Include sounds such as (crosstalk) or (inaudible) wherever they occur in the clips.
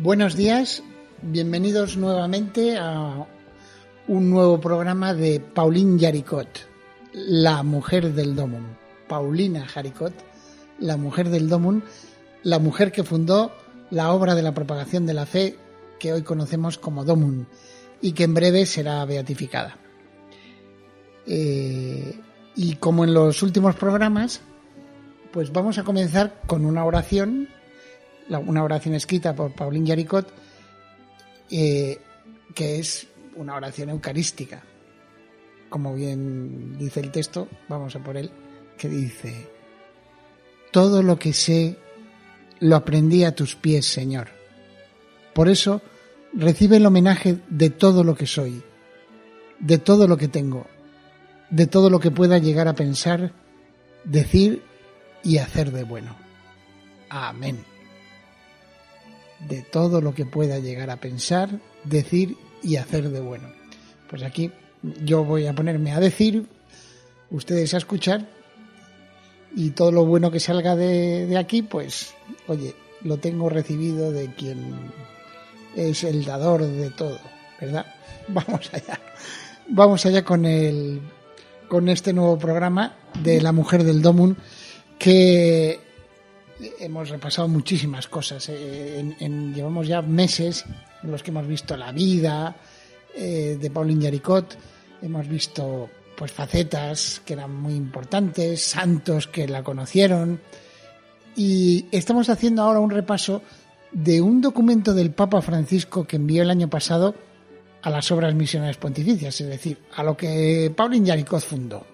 Buenos días, bienvenidos nuevamente a un nuevo programa de Pauline Jaricot, la mujer del Domun. Paulina Jaricot, la mujer del Domun, la mujer que fundó la obra de la propagación de la fe que hoy conocemos como Domun y que en breve será beatificada. Eh, y como en los últimos programas, pues vamos a comenzar con una oración una oración escrita por Pauline Jaricot, eh, que es una oración eucarística. Como bien dice el texto, vamos a por él, que dice, todo lo que sé lo aprendí a tus pies, Señor. Por eso recibe el homenaje de todo lo que soy, de todo lo que tengo, de todo lo que pueda llegar a pensar, decir y hacer de bueno. Amén de todo lo que pueda llegar a pensar, decir y hacer de bueno. Pues aquí yo voy a ponerme a decir, ustedes a escuchar y todo lo bueno que salga de, aquí, pues oye, lo tengo recibido de quien es el dador de todo, ¿verdad? (laughs) Vamos allá. Vamos allá con el con este nuevo programa de la mujer del Domun que hemos repasado muchísimas cosas. Eh, llevamos ya meses en los que hemos visto la vida eh, de Pauline Jaricot, hemos visto pues facetas que eran muy importantes, santos que la conocieron y estamos haciendo ahora un repaso de un documento del Papa Francisco que envió el año pasado a las obras misionales pontificias, es decir, a lo que Pauline Jaricot fundó.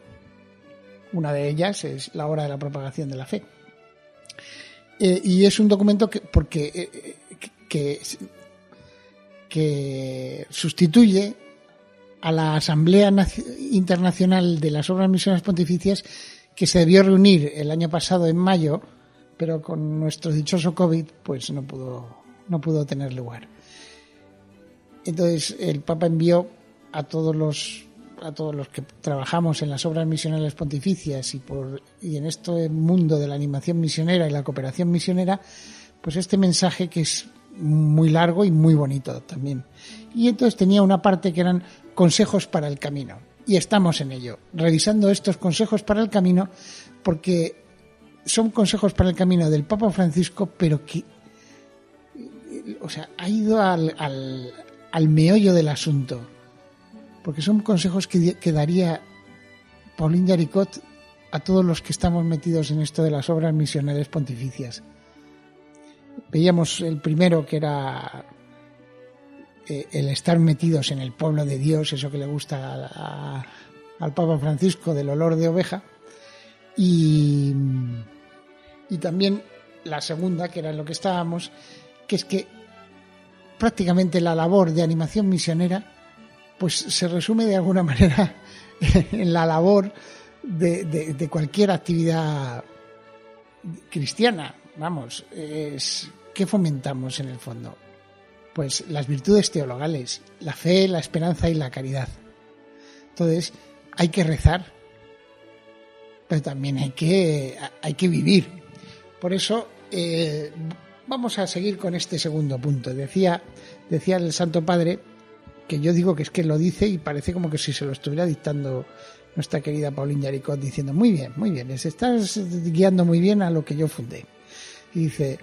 Una de ellas es la obra de la propagación de la fe. Eh, y es un documento que, porque, eh, que, que, sustituye a la Asamblea Internacional de las Obras Misiones Pontificias que se debió reunir el año pasado en mayo, pero con nuestro dichoso COVID pues no pudo, no pudo tener lugar. Entonces el Papa envió a todos los a todos los que trabajamos en las obras misionales pontificias y, por, y en este mundo de la animación misionera y la cooperación misionera, pues este mensaje que es muy largo y muy bonito también. Y entonces tenía una parte que eran consejos para el camino. Y estamos en ello, revisando estos consejos para el camino, porque son consejos para el camino del Papa Francisco, pero que, o sea, ha ido al, al, al meollo del asunto porque son consejos que, daría Pauline Jaricot a todos los que estamos metidos en esto de las obras misionales pontificias. Veíamos el primero que era eh, el estar metidos en el pueblo de Dios, eso que le gusta al Papa Francisco del olor de oveja, y, y también la segunda, que era en lo que estábamos, que es que prácticamente la labor de animación misionera pues se resume de alguna (laughs) manera en la labor de, cualquier actividad cristiana. Vamos, es ¿qué fomentamos en el fondo? Pues las virtudes teologales, la fe, la esperanza y la caridad. Entonces, hay que rezar, pero también hay que, hay que vivir. Por eso, eh, vamos a seguir con este segundo punto. Decía, decía el Santo Padre que yo digo que es que lo dice y parece como que si se lo estuviera dictando nuestra querida Pauline Yaricot diciendo, muy bien, muy bien, estás guiando muy bien a lo que yo fundé. Y dice,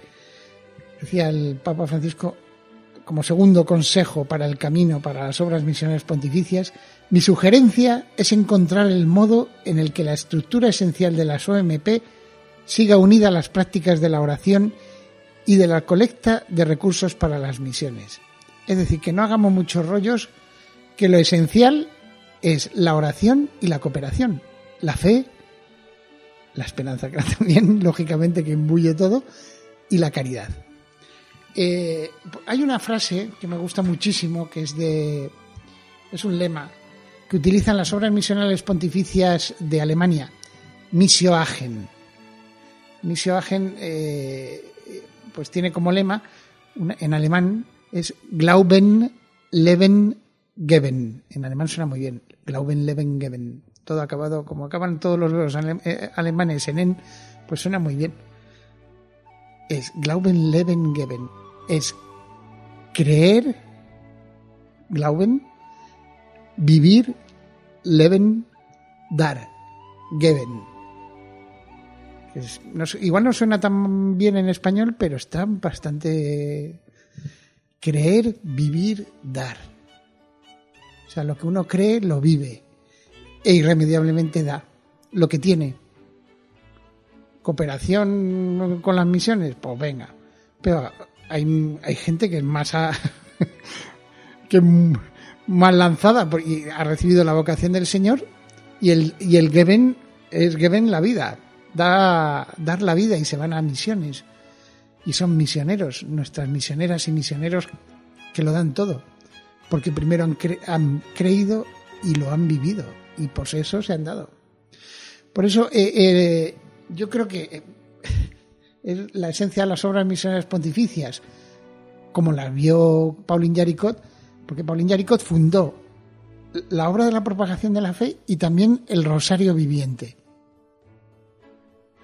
decía el Papa Francisco, como segundo consejo para el camino para las obras misioneras pontificias, mi sugerencia es encontrar el modo en el que la estructura esencial de las OMP siga unida a las prácticas de la oración y de la colecta de recursos para las misiones. Es decir, que no hagamos muchos rollos, que lo esencial es la oración y la cooperación, la fe, la esperanza, que (laughs) también, lógicamente, que imbuye todo, y la caridad. Eh, hay una frase que me gusta muchísimo, que es de. es un lema que utilizan las obras misionales pontificias de Alemania, Missio Agen. Eh, pues tiene como lema, en alemán, es Glauben, Leben, Geben. En alemán suena muy bien. Glauben, Leben, Geben. Todo acabado, como acaban todos los eh, alemanes en en, pues suena muy bien. Es Glauben, Leben, Geben. Es creer, Glauben, vivir, Leben, dar, Geben. igual no suena tan bien en español, pero está bastante creer, vivir, dar. O sea, lo que uno cree lo vive e irremediablemente da lo que tiene. Cooperación con las misiones, pues venga. Pero hay, hay gente que es más (laughs) que más lanzada y ha recibido la vocación del Señor y el y el Geben es Geben la vida, da dar la vida y se van a misiones y son misioneros, nuestras misioneras y misioneros que lo dan todo, porque primero han, creído y lo han vivido y por eso se han dado. Por eso eh, eh, yo creo que eh, (laughs) es la esencia de las obras misioneras pontificias, como las vio Pauline Jaricot, porque Pauline Jaricot fundó la obra de la propagación de la fe y también el rosario viviente.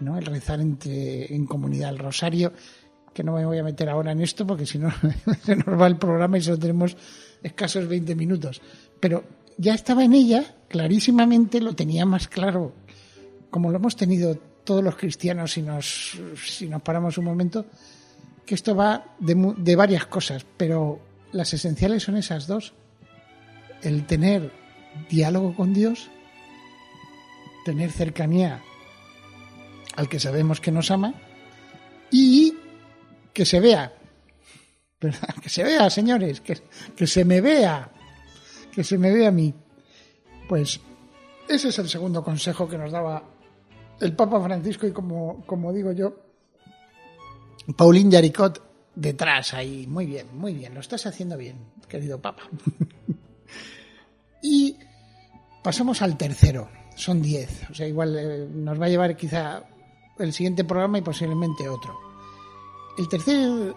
¿no? El rezar entre, en comunidad, el rosario que no me voy a meter ahora en esto porque si no (laughs) se nos va el programa y solo tenemos escasos 20 minutos. Pero ya estaba en ella, clarísimamente lo tenía más claro, como lo hemos tenido todos los cristianos si nos, si nos paramos un momento, que esto va de, de varias cosas, pero las esenciales son esas dos. El tener diálogo con Dios, tener cercanía al que sabemos que nos ama y que se vea. (laughs) Que se vea, señores, que, que se me vea. Que se me vea a mí. Pues ese es el segundo consejo que nos daba el Papa Francisco y como, como digo yo, Paulín Yaricot detrás ahí. Muy bien, muy bien, lo estás haciendo bien, querido Papa. (laughs) y pasamos al tercero, son diez, o sea, igual eh, nos va a llevar quizá el siguiente programa y posiblemente otro. El tercer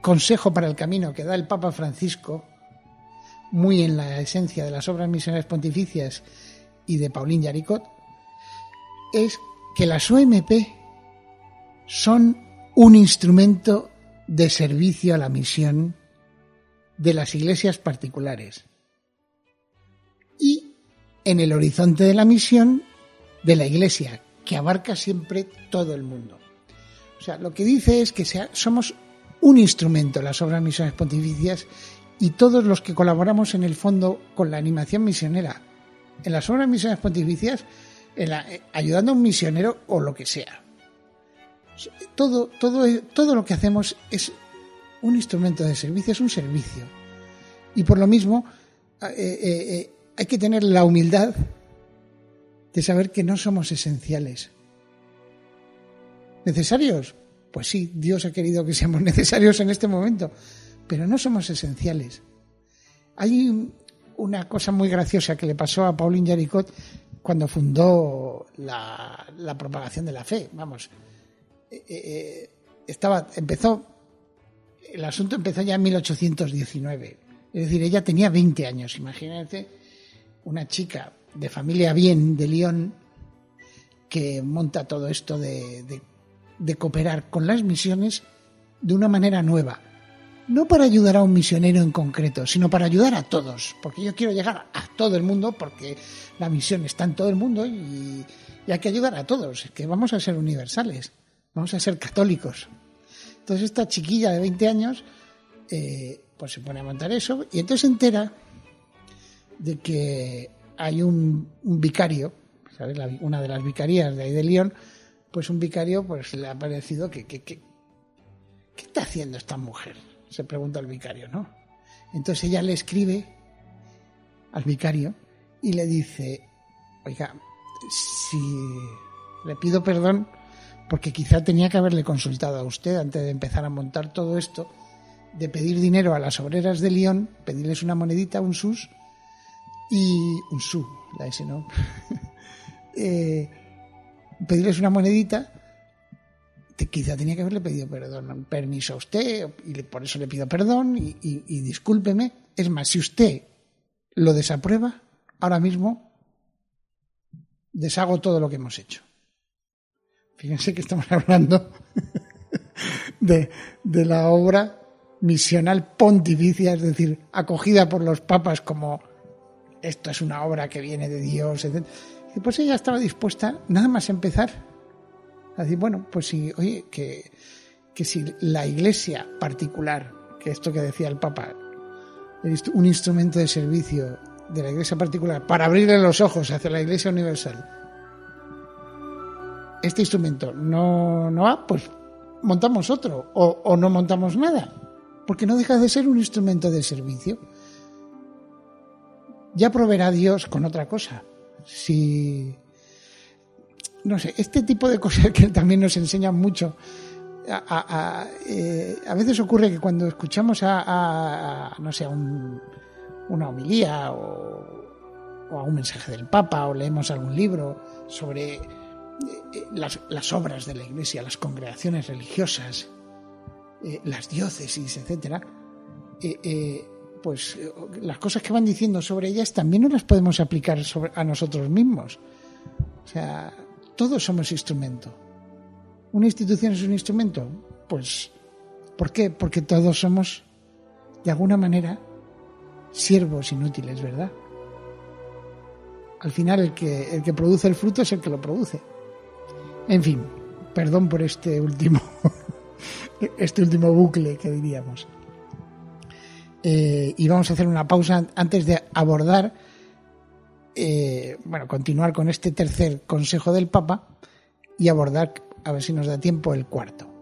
consejo para el camino que da el Papa Francisco, muy en la esencia de las obras misioneras pontificias y de Paulín Yaricot, es que las OMP son un instrumento de servicio a la misión de las iglesias particulares y en el horizonte de la misión de la iglesia, que abarca siempre todo el mundo. O sea, lo que dice es que somos un instrumento, las obras misiones pontificias, y todos los que colaboramos en el fondo con la animación misionera, en las obras misiones pontificias, eh, ayudando a un misionero o lo que sea. Todo, todo, todo lo que hacemos es un instrumento de servicio, es un servicio. Y por lo mismo, eh, eh, hay que tener la humildad de saber que no somos esenciales, ¿Necesarios? Pues sí, Dios ha querido que seamos (laughs) necesarios en este momento, pero no somos esenciales. Hay una cosa muy graciosa que le pasó a Pauline Jaricot cuando fundó la, propagación de la fe. Vamos, eh, eh, eh, estaba, empezó, el asunto empezó ya en 1819. Es decir, ella tenía 20 años. Imagínense una chica de familia bien de Lyon que monta todo esto de cooperar con las misiones de una manera nueva. No para ayudar a un misionero en concreto, sino para ayudar a todos. Porque yo quiero llegar a todo el mundo, porque la misión está en todo el mundo y, hay que ayudar a todos, que vamos a ser universales, vamos a ser católicos. Entonces esta chiquilla de 20 años, eh, pues se pone a montar eso y entonces se entera de que hay un, vicario, una de las vicarías de ahí de León, pues un vicario pues le ha parecido que, ¿qué está haciendo esta mujer? Se pregunta el vicario, ¿no? Entonces ella le escribe al vicario y le dice, oiga, si le pido perdón porque quizá tenía que haberle consultado a usted antes de empezar a montar todo esto, de pedir dinero a las obreras de Lyon, pedirles una monedita, un sus, y un su, la S no, (laughs) eh, pedirles una monedita, quizá tenía que haberle pedido perdón, permiso a usted, y por eso le pido perdón, y, y discúlpeme. Es más, si usted lo desaprueba, ahora mismo deshago todo lo que hemos hecho. Fíjense que estamos (laughs) hablando de, la obra misional pontificia, es decir, acogida por los papas como esto es una obra que viene de Dios, etc. Y pues ella estaba dispuesta nada más empezar a decir, bueno, pues si, oye, que, que si la iglesia particular, que esto que decía el Papa, un instrumento de servicio de la iglesia particular para abrirle los ojos hacia la iglesia universal, este instrumento no, no va, pues montamos otro o, o no montamos nada, porque no deja de ser un instrumento de servicio. Ya proveerá Dios con otra cosa. Si no sé, este tipo de cosas (laughs) que también nos enseñan mucho. A, a, eh, veces ocurre que cuando escuchamos a, no sé, a un, una homilía o, o, a un mensaje del Papa o leemos algún libro sobre eh, las, las, obras de la Iglesia, las congregaciones religiosas, eh, las diócesis, etcétera, eh, pues las cosas que van diciendo sobre ellas también no las podemos aplicar sobre, a nosotros mismos. O sea, todos somos instrumento. ¿Una institución es un instrumento? Pues, ¿por qué? Porque todos somos, de alguna manera, siervos inútiles, ¿verdad? Al final el que, el que produce el fruto es el que lo produce. En fin, perdón por este último, (laughs) este último bucle que diríamos. Eh, y vamos a hacer una pausa antes de abordar, eh, bueno, continuar con este tercer consejo del Papa y abordar, a ver si nos da tiempo, el cuarto.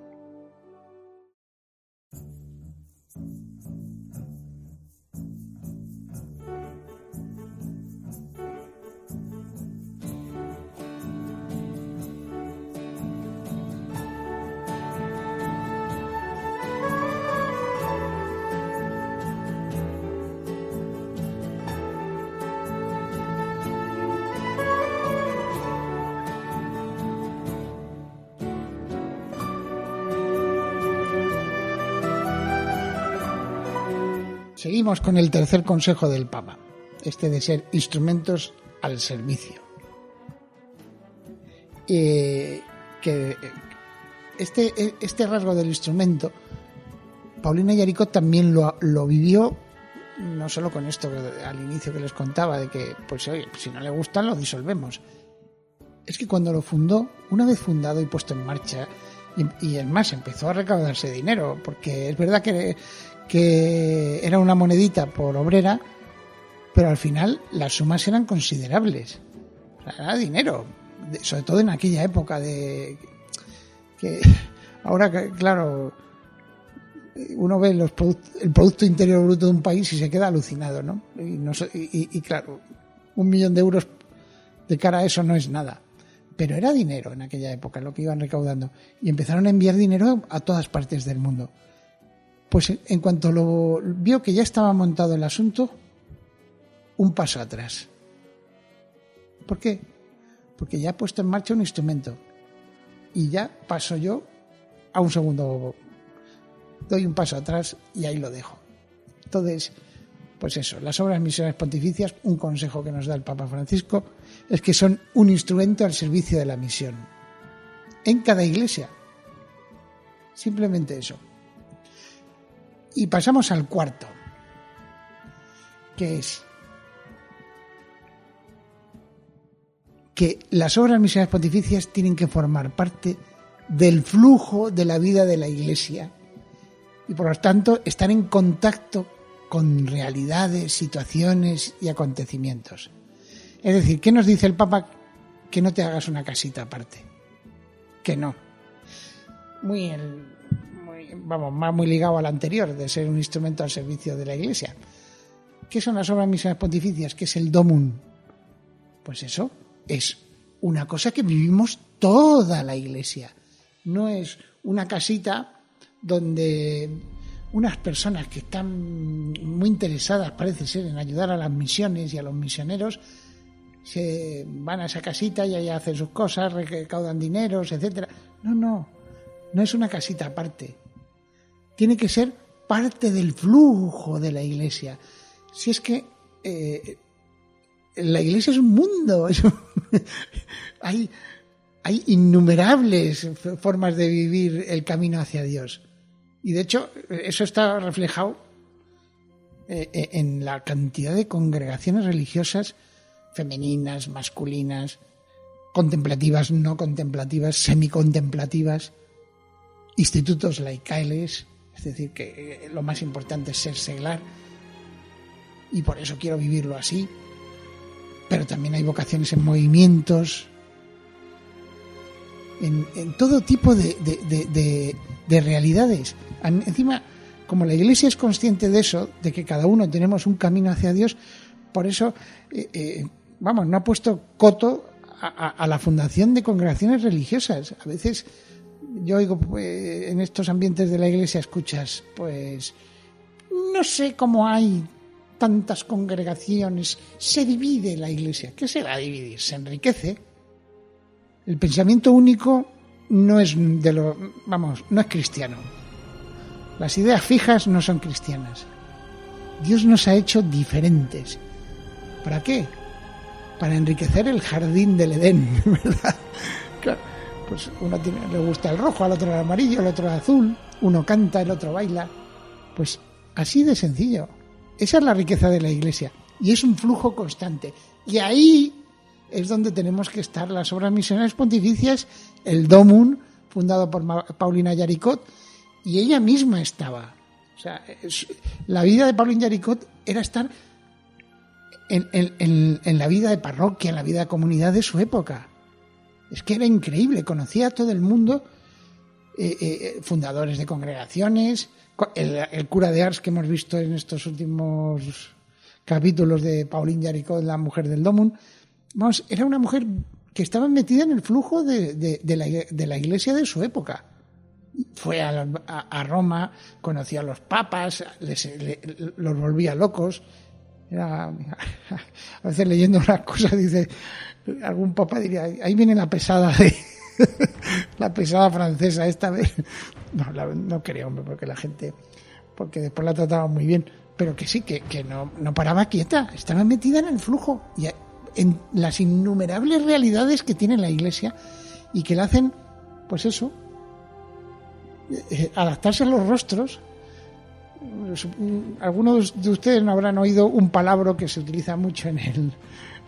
Seguimos con el tercer consejo del Papa, este de ser instrumentos al servicio. Eh, que este, este rasgo del instrumento, Paulina Yaricot también lo, lo vivió no solo con esto al inicio que les contaba, de que, pues oye, si no le gustan, lo disolvemos. Es que cuando lo fundó, una vez fundado y puesto en marcha, y, y es más, empezó a recaudarse dinero, porque es verdad que, que era una monedita por obrera, pero al final las sumas eran considerables. era dinero, sobre todo en aquella época de que (laughs) ahora claro uno ve los el producto interior bruto de un país y se queda alucinado, ¿no? Y, y, claro, un millón de euros de cara a eso no es nada. Pero era dinero en aquella época lo que iban recaudando. Y empezaron a enviar dinero a todas partes del mundo. Pues en cuanto lo vio que ya estaba montado el asunto, un paso atrás. ¿Por qué? Porque ya ha puesto en marcha un instrumento. Y ya paso yo a un segundo. Doy un paso atrás y ahí lo dejo. Entonces, pues eso, las obras misiones pontificias, un consejo que nos da el Papa Francisco, es que son un instrumento al servicio de la misión. En cada iglesia. Simplemente eso. Y pasamos al cuarto, que es que las obras misionales pontificias tienen que formar parte del flujo de la vida de la Iglesia y por lo tanto estar en contacto con realidades, situaciones y acontecimientos. Es decir, ¿qué nos dice el Papa? Que no te hagas una casita aparte. Que no. Muy el, vamos, más muy ligado al anterior, de ser un instrumento al servicio de la Iglesia. ¿Qué son las obras misiones pontificias? ¿Qué es el domum? Pues eso es una cosa que vivimos toda la Iglesia. no es una casita donde unas personas que están muy interesadas, parece ser, en ayudar a las misiones y a los misioneros, se van a esa casita y allá hacen sus cosas, recaudan dineros, etcétera. No, no, no es una casita aparte. Tiene que ser parte del flujo de la iglesia. Si es que eh, la iglesia es un mundo, (laughs) hay, hay innumerables formas de vivir el camino hacia Dios. Y de hecho, eso está reflejado eh, eh, en la cantidad de congregaciones religiosas femeninas, masculinas, contemplativas, no contemplativas, semicontemplativas, institutos laicales, es decir, que eh, lo más importante es ser seglar, y por eso quiero vivirlo así, pero también hay vocaciones en movimientos, en, todo tipo de, de, realidades. Encima, como la Iglesia es consciente de eso, de que cada uno tenemos un camino hacia Dios, por eso, eh, eh, vamos, no ha puesto coto a, la fundación de congregaciones religiosas. A veces yo oigo pues, en estos ambientes de la Iglesia, escuchas, pues, no sé cómo hay tantas congregaciones, se divide la Iglesia. ¿Qué se va a dividir? Se enriquece el pensamiento único no es de lo, vamos, no es cristiano. Las ideas fijas no son cristianas. Dios nos ha hecho diferentes. ¿Para qué? Para enriquecer el jardín del Edén, (laughs) ¿verdad? Pues uno le gusta el rojo, al otro el amarillo, al otro el azul, uno canta, el otro baila. Pues así de sencillo. Esa es la riqueza de la iglesia. Y es un flujo constante. Y ahí es donde tenemos que estar. Las obras misionales pontificias, el DOMUN, fundado por Paulina Yaricot, y ella misma estaba. O sea, la vida de Paulina Yaricot era estar en, la vida de parroquia, en la vida de comunidad de su época. Es que era increíble, conocía a todo el mundo, eh, eh, fundadores de congregaciones, el, el, cura de Ars que hemos visto en estos últimos capítulos de Paulina Yaricot, la mujer del Domun, vamos, era una mujer que estaba metida en el flujo de, la, iglesia de su época. Fue a, Roma, conocía a los papas, los volvía locos. (laughs) a veces leyendo una cosa dice, algún papa diría, ahí viene la pesada de, (laughs) la pesada francesa esta vez. (laughs) No, no creo, hombre, porque la gente, porque después la trataba muy bien, pero que sí, que, que no, no paraba quieta, estaba metida en el flujo. Y, en las innumerables realidades que tiene la Iglesia y que le hacen, pues eso, eh, adaptarse a los rostros. Algunos de ustedes no habrán oído un palabra que se utiliza mucho en, el,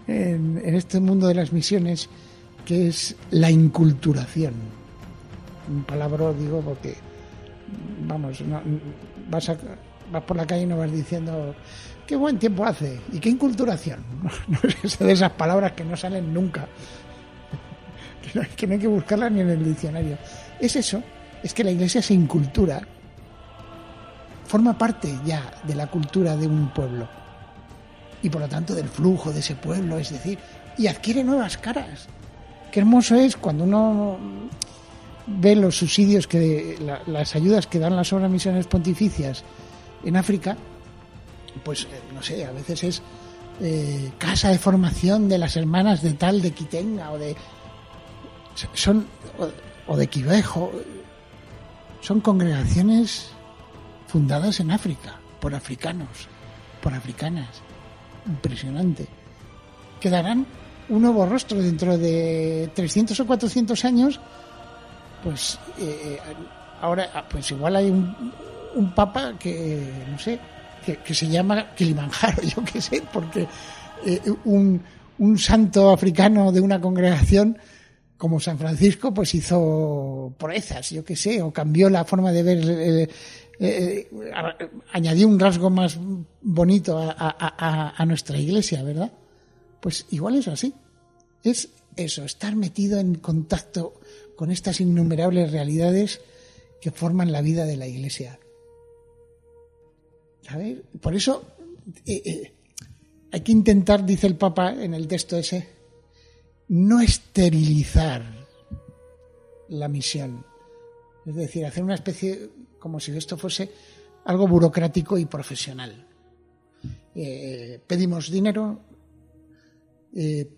en, este mundo de las misiones, que es la inculturación. Un palabra, digo, porque, vamos, vas, a, vas por la calle y no vas diciendo qué buen tiempo hace y qué inculturación. (laughs) No, es de esas palabras que no salen nunca, (laughs) que no hay que buscarlas ni en el diccionario. Es eso, es que la iglesia se incultura, forma parte ya de la cultura de un pueblo y por lo tanto del flujo de ese pueblo, es decir, y adquiere nuevas caras. Qué hermoso es cuando uno ve los subsidios que las ayudas que dan las obras misiones pontificias en África pues eh, no sé, a veces es eh, casa de formación de las hermanas de tal de Quitenga o de son o, de Quivejo son congregaciones fundadas en África por africanos, por africanas. Impresionante. Quedarán un nuevo rostro dentro de 300 o 400 años. Pues eh, ahora, ah, pues igual hay un, un papa que, no sé, que, se llama Kilimanjaro, (laughs) yo qué sé, porque eh, un, un santo africano de una congregación como San Francisco, pues hizo proezas, yo qué sé, o cambió la forma de ver, eh, eh, añadió un rasgo más bonito a, nuestra iglesia, ¿verdad? Pues igual es así. Es eso, estar metido en contacto con estas innumerables realidades que forman la vida de la iglesia. Por eso eh, eh, hay que intentar, dice el Papa en el texto ese, no esterilizar la misión. Es decir, hacer una especie como si esto fuese algo burocrático y profesional. Eh, pedimos dinero,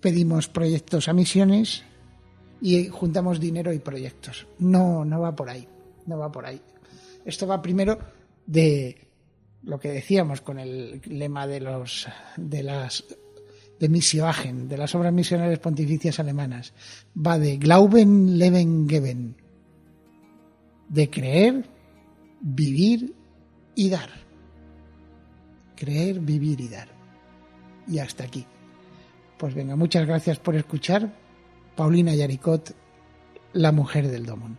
pedimos proyectos a misiones y juntamos dinero y proyectos. No, no va por ahí, no va por ahí. Esto va primero de lo que decíamos con el lema de los de las de Missioagen, de las obras misionales pontificias alemanas. Va de Glauben, Leben, Geben. De creer, vivir y dar. Creer, vivir y dar. Y hasta aquí. Pues venga, muchas gracias por escuchar. Paulina Yaricot, la mujer del Domón.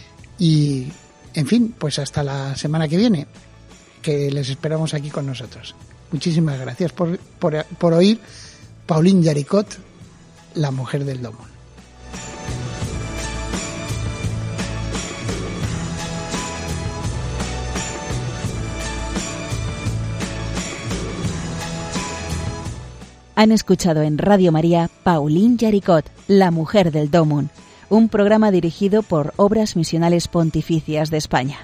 y, en fin, pues hasta la semana que viene, que les esperamos aquí con nosotros. Muchísimas gracias por, por, oír Pauline Yaricot, la mujer del domo. Han escuchado en Radio María Pauline Yaricot, la mujer del Domun un programa dirigido por Obras Misionales Pontificias de España.